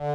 Muy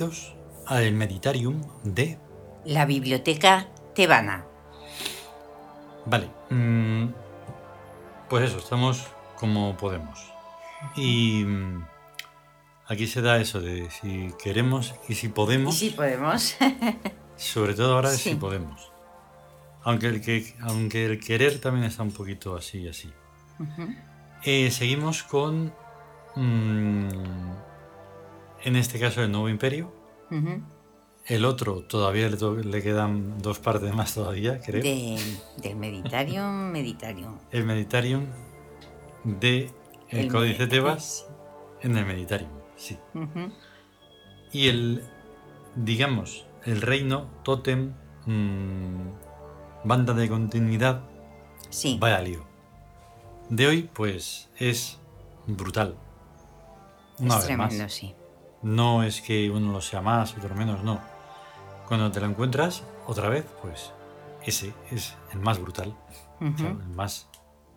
Bienvenidos al Meditarium de... La biblioteca tebana. Vale. mm, pues eso, estamos como podemos. Y mm, aquí se da eso de si queremos y si Y podemos. si podemos. Sobre todo ahora de si podemos. Aunque el, que, aunque el querer también está un poquito así y así. Eh, seguimos con... mm, en este caso el Nuevo Imperio. El otro todavía le, quedan dos partes más todavía, creo. De- del Meditarium, Meditarium. El Meditarium de el, Códice Tebas en el Meditarium, sí. Y el, digamos, el reino, tótem, mm, banda de continuidad, Sí. vaya lío. De hoy, pues, es brutal. Una es vez tremendo, más. sí. No es que uno lo sea más, otro menos, no. Cuando te lo encuentras otra vez, pues ese es el más brutal, o sea, Ujú. el más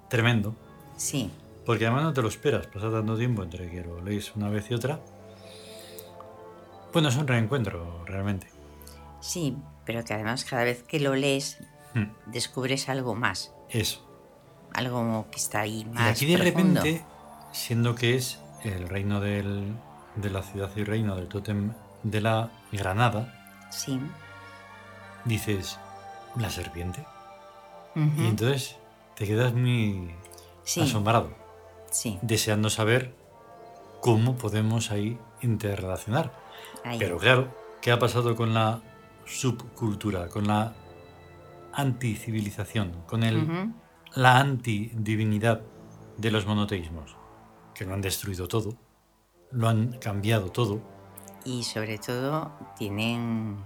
tremendo. Sí. Porque además no te lo esperas, pasa tanto tiempo entre que lo lees una vez y otra. Bueno, es un reencuentro, realmente. Sí, pero que además cada vez que lo lees Hmm, descubres algo más. Eso. Algo que está ahí Y más aquí de profundo. repente, siendo que es el reino del- de la ciudad y reino del tótem de la Granada, Sí. dices, ¿la serpiente? Y entonces te quedas muy Sí. asombrado, Sí. deseando saber cómo podemos ahí interrelacionar. Ahí. Pero claro, ¿qué ha pasado con la subcultura, con la anticivilización, con el, Ujú. la antidivinidad de los monoteísmos? Que lo han destruido todo, lo han cambiado todo. Y sobre todo tienen,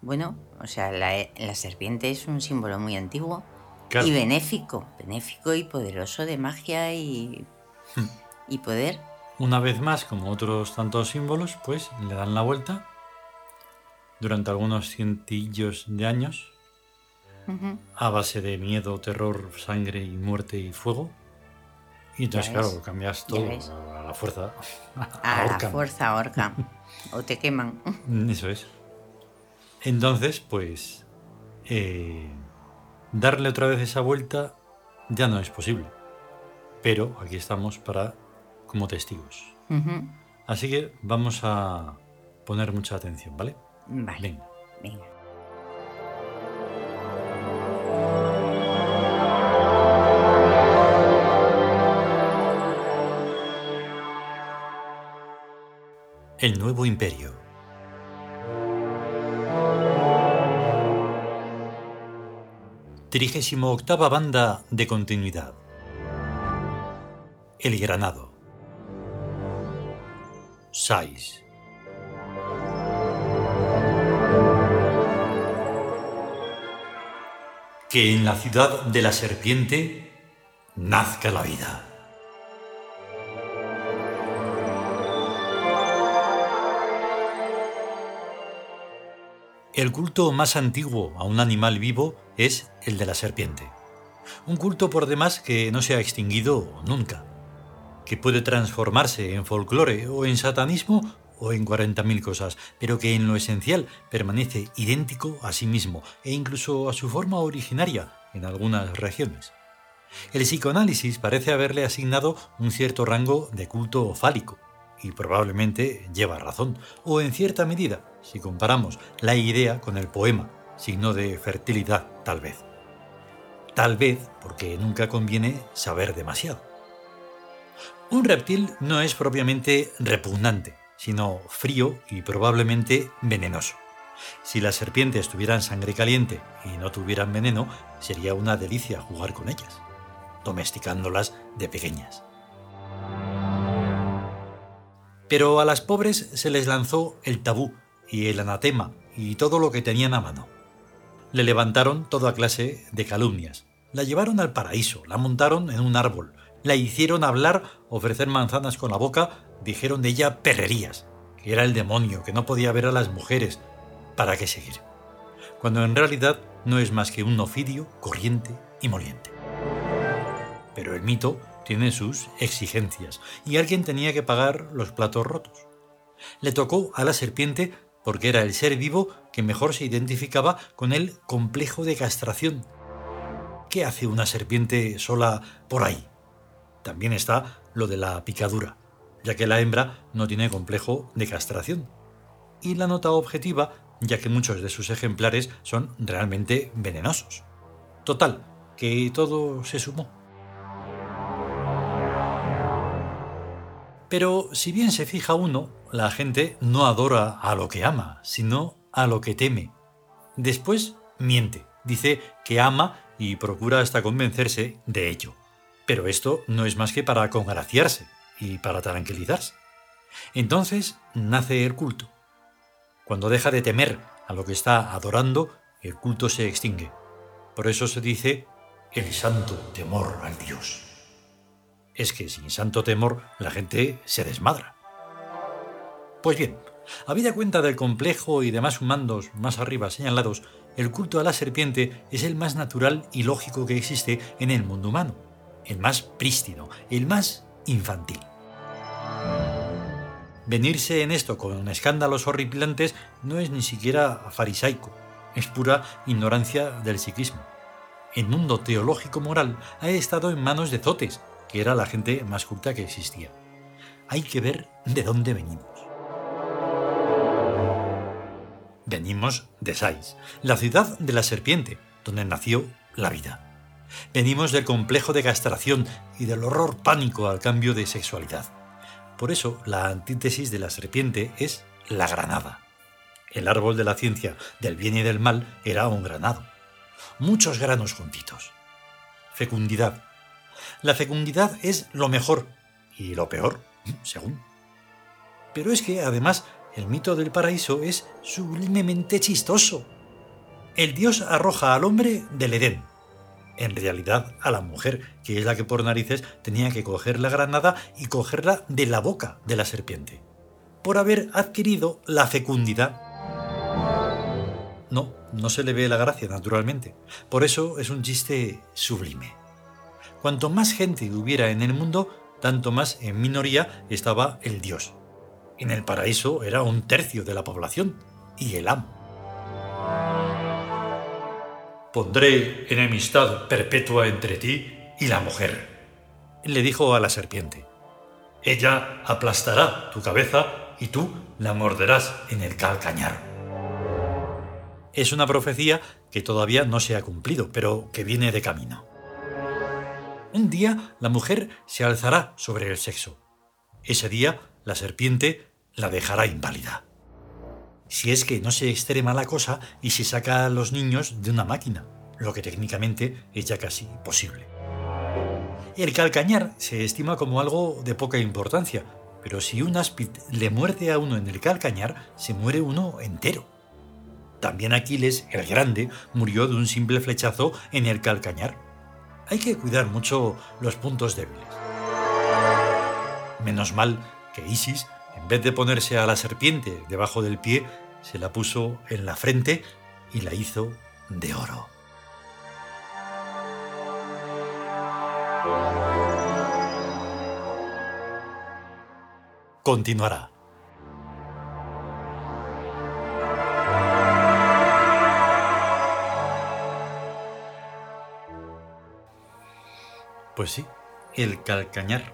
bueno, o sea, la, la serpiente es un símbolo muy antiguo Claro, y benéfico, benéfico y poderoso de magia y, Hmm. y poder. una vez más, como otros tantos símbolos, pues le dan la vuelta durante algunos cientillos de años a base de miedo, terror, sangre y muerte y fuego. Y entonces, claro, cambias todo la fuerza. A la fuerza ahorca. o te queman. Eso es. Entonces, pues, eh, darle otra vez esa vuelta ya no es posible. Pero aquí estamos para como testigos. Así que vamos a poner mucha atención, ¿vale? Vale, Venga. venga. El nuevo imperio. Trigésimo octava banda de continuidad. El Granado. 6. Que en la ciudad de la serpiente nazca la vida. El culto más antiguo a un animal vivo es el de la serpiente. Un culto por demás que no se ha extinguido nunca, que puede transformarse en folclore o en satanismo o en 40.000 cosas, pero que en lo esencial permanece idéntico a sí mismo e incluso a su forma originaria en algunas regiones. El psicoanálisis parece haberle asignado un cierto rango de culto fálico, y probablemente lleva razón, o en cierta medida, si comparamos la idea con el poema, signo de fertilidad tal vez. Tal vez porque nunca conviene saber demasiado. Un reptil no es propiamente repugnante, sino frío y probablemente venenoso. Si las serpientes tuvieran sangre caliente y no tuvieran veneno, sería una delicia jugar con ellas, domesticándolas de pequeñas. Pero a las pobres se les lanzó el tabú y el anatema y todo lo que tenían a mano. Le levantaron toda clase de calumnias, la llevaron al paraíso, la montaron en un árbol, la hicieron hablar, ofrecer manzanas con la boca, dijeron de ella perrerías, que era el demonio, que no podía ver a las mujeres, ¿para qué seguir? Cuando en realidad no es más que un ofidio corriente y moliente. Pero el mito tiene sus exigencias y alguien tenía que pagar los platos rotos. Le tocó a la serpiente porque era el ser vivo que mejor se identificaba con el complejo de castración. ¿Qué hace una serpiente sola por ahí? También está lo de la picadura, ya que la hembra no tiene complejo de castración. Y la nota objetiva, ya que muchos de sus ejemplares son realmente venenosos. Total, que todo se sumó. Pero si bien se fija uno, la gente no adora a lo que ama, sino a lo que teme. Después miente, dice que ama y procura hasta convencerse de ello. Pero esto no es más que para congraciarse y para tranquilizarse. Entonces nace el culto. Cuando deja de temer a lo que está adorando, el culto se extingue. Por eso se dice el santo temor al Dios. Es que sin santo temor la gente se desmadra. Pues bien, habida cuenta del complejo y demás humandos más arriba señalados, el culto a la serpiente es el más natural y lógico que existe en el mundo humano el más prístino, el más infantil. Venirse en esto con escándalos horripilantes no es ni siquiera farisaico, es pura ignorancia del psiquismo. El mundo teológico moral ha estado en manos de Zotes, que era la gente más culta que existía. Hay que ver de dónde venimos. Venimos de Sais, la ciudad de la serpiente, donde nació la vida. Venimos del complejo de castración y del horror pánico al cambio de sexualidad. Por eso, la antítesis de la serpiente es la granada. El árbol de la ciencia del bien y del mal era un granado. Muchos granos juntitos. Fecundidad. La fecundidad es lo mejor y lo peor, según. Pero es que, además, el mito del paraíso es sublimemente chistoso. El dios arroja al hombre del Edén, en realidad a la mujer, que es la que por narices tenía que coger la granada y cogerla de la boca de la serpiente, por haber adquirido la fecundidad. No, no se le ve la gracia, naturalmente. Por eso es un chiste sublime. Cuanto más gente hubiera en el mundo, tanto más en minoría estaba el dios. En el paraíso era un tercio de la población y el amo. Pondré enemistad perpetua entre ti y la mujer, le dijo a la serpiente. Ella aplastará tu cabeza y tú la morderás en el calcañar. Es una profecía que todavía no se ha cumplido, pero que viene de camino. Un día la mujer se alzará sobre el sexo. Ese día la serpiente la dejará inválida si es que no se extrema la cosa y se saca a los niños de una máquina, lo que técnicamente es ya casi posible. El calcañar se estima como algo de poca importancia, pero si un áspid le muerde a uno en el calcañar, se muere uno entero. También Aquiles, el grande, murió de un simple flechazo en el calcañar. Hay que cuidar mucho los puntos débiles. Menos mal que Isis, en vez de ponerse a la serpiente debajo del pie, se la puso en la frente y la hizo de oro. Continuará. Pues sí, el calcañar.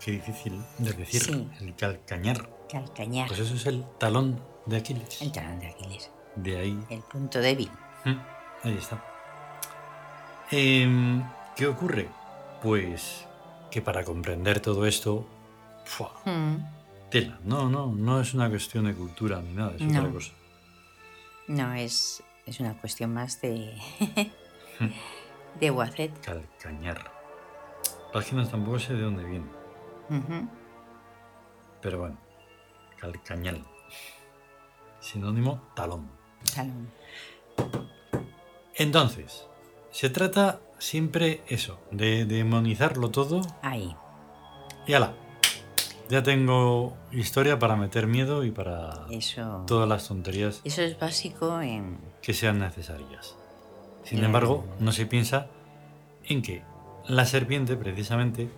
Qué difícil de decir. El calcañar. Calcañar. Pues eso es el talón de Aquiles. El talón de Aquiles. De ahí. El punto débil. Ahí está. Em, ¿Qué ocurre? Pues que para comprender todo esto. Tela. No, no, no es una cuestión de cultura ni nada, es otra cosa. No, es, es una cuestión más de. de Wacet. Calcañar. Páginas tampoco sé de dónde viene. Ujú. Pero bueno, calcañal. Sinónimo talón. Talón. Entonces, se trata siempre eso, de demonizarlo todo Ahí. y ala. Ya tengo historia para meter miedo y para Eso. todas las tonterías Eso es básico en. que sean necesarias. Sin embargo, no se piensa en que la serpiente, precisamente,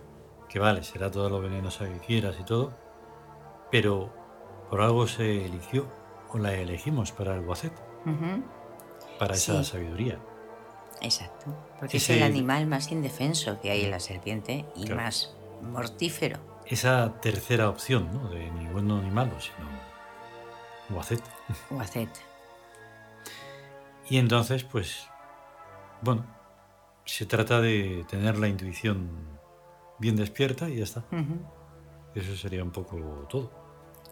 que vale, será todo lo venenosa que quieras y todo, pero por algo se eligió o la elegimos para el guacet, para esa sabiduría. Exacto. Porque Que es el animal más indefenso que hay en la serpiente y Claro. más mortífero. Esa tercera opción, ¿no? De ni bueno ni malo, sino guacet. Wacet. Y entonces, pues, bueno, se trata de tener la intuición bien despierta y ya está. Eso sería un poco todo.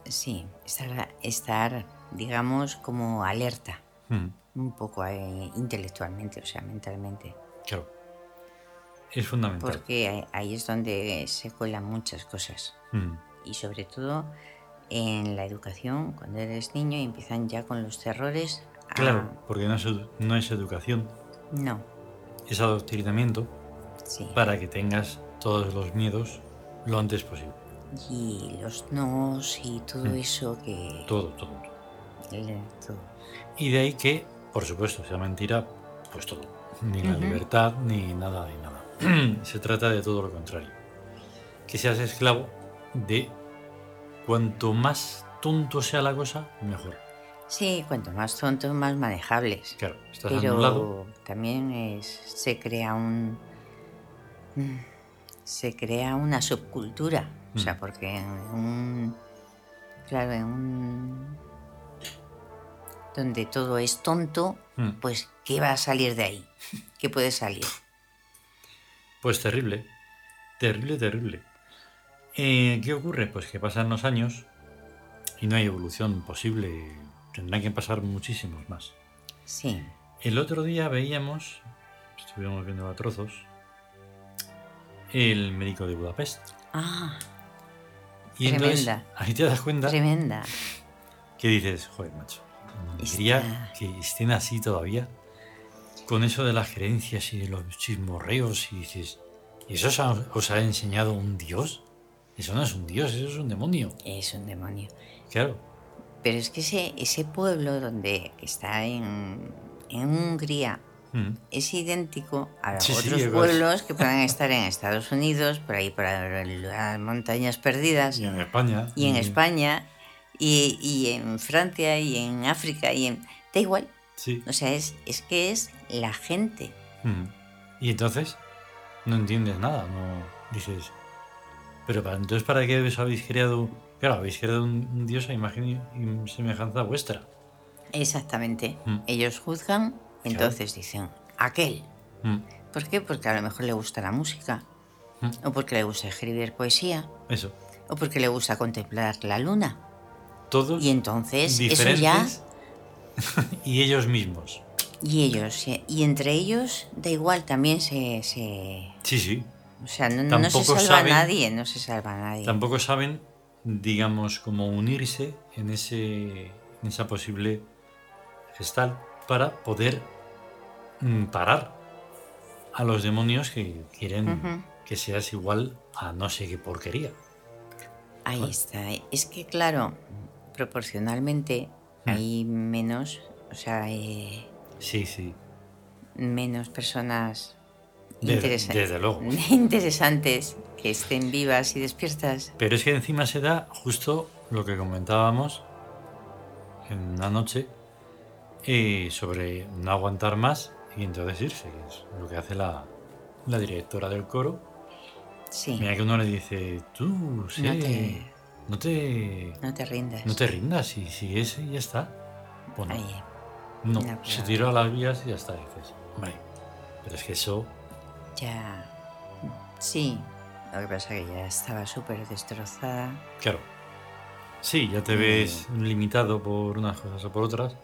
Sí, estar, estar, digamos, como alerta. Mm, Un poco eh, intelectualmente, o sea, mentalmente. claro. Es fundamental. Porque ahí- es donde se cuelan muchas cosas. Mm, Y sobre todo en la educación, cuando eres niño y empiezan ya con los terrores. a- Claro, porque no es, no es educación, No, es adoctrinamiento sí. para que tengas todos los miedos lo antes posible. Y los nos y todo Mm. eso que... Todo, todo, todo. el- todo. Y de ahí que, por supuesto, sea mentira, pues todo. Ni la libertad, ni nada, ni nada. Se trata de todo lo contrario. Que seas esclavo de cuanto más tonto sea la cosa, mejor. Sí, cuanto más tontos, más manejables. Claro, estás Pero anulado. también es- se crea un... mm, Se crea una subcultura. O sea, Mm. porque en un... Claro, en un... Donde todo es tonto, Mm. pues ¿qué va a salir de ahí? ¿Qué puede salir? Pues terrible. Terrible, terrible. Eh, ¿Qué ocurre? Pues que pasan los años y no hay evolución posible. Tendrán que pasar muchísimos más. Sí. El otro día veíamos, estuvimos viendo a trozos, el médico de Budapest. Ah, Y entonces Tremenda. ahí te das cuenta tremenda. que dices, joder, macho, Está- quería que estén así todavía, con eso de las creencias y de los chismorreos, y dices, ¿y eso os ha, os ha enseñado un dios? Eso no es un dios, eso es un demonio. Es un demonio. Claro, Pero es que ese, ese pueblo donde que está en, en Hungría Mm, es idéntico a Sí, otros pueblos que puedan estar en Estados Unidos, por ahí por las montañas perdidas, y en España. y en España, y, y en Francia, y en África, y en... Da igual. Sí. O sea, es, es que es la gente. Mm. Y entonces no entiendes nada, no dices. Pero para, entonces, ¿para qué os habéis creado? Claro, habéis creado un, un dios a imagen y semejanza vuestra. Exactamente. Mm. Ellos juzgan, entonces dicen, aquel. Mm. ¿Por qué? Porque a lo mejor le gusta la música, Mm. o porque le gusta escribir poesía, Eso. o porque le gusta contemplar la luna. Todos Y entonces eso diferentes ya... y ellos mismos. Y ellos, y- entre ellos da igual, también se... se- Sí, sí. o sea, no, no se salva saben- a nadie, no se salva a nadie. Tampoco saben, digamos, cómo unirse en, ese, en esa posible gestal para poder mm, parar a los demonios que quieren que seas igual a no sé qué porquería. Ahí está. Es que, claro, proporcionalmente Mm. hay menos, o sea, eh, Sí, sí. menos personas De- interesa- desde luego. interesantes que estén vivas y despiertas. Pero es que encima se da justo lo que comentábamos en una noche eh, sobre no aguantar más y entonces irse, que es lo que hace la, la directora del coro. Sí, Mira que uno le dice, tú, sí, No te- no te, no te rindas. no te rindas y sigues y ya está. Bueno, Ahí. no, no, se tiró a las vías y ya está, dices, hombre, pero es que eso, Ya. Sí. Lo que pasa es que ya estaba súper destrozada. claro, sí, ya te Mm. ves limitado por unas cosas o por otras,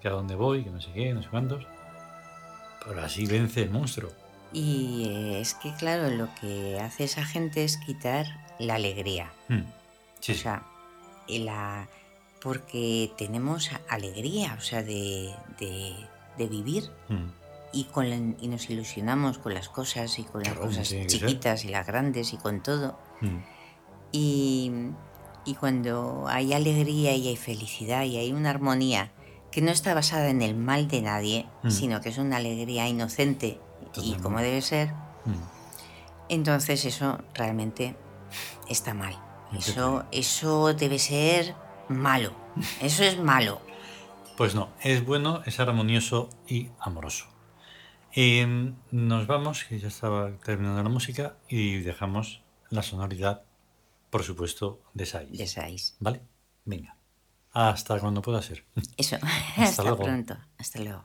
que a dónde voy, que no sé qué, no sé cuántos. Pero así vence el monstruo. Y eh, es que, claro, lo que hace esa gente es quitar la alegría. Mm, Sí, o sea, la, porque tenemos alegría, o sea, de, de- de vivir. Mm, Y, con la- y nos ilusionamos con las cosas y con las Claro, cosas chiquitas y las grandes y con todo. mm. Y, y cuando hay alegría y hay felicidad y hay una armonía que no está basada en el mal de nadie, Mm. sino que es una alegría inocente y como debe ser, Mm. entonces eso realmente está mal. Eso, eso debe ser malo. Eso es malo. Pues no, es bueno, es armonioso y amoroso. Eh, nos vamos, que ya estaba terminando la música, y dejamos la sonoridad, por supuesto, de Sais. De. ¿Vale? Venga. Hasta cuando pueda ser. Eso. Hasta Hasta, luego. pronto. Hasta luego.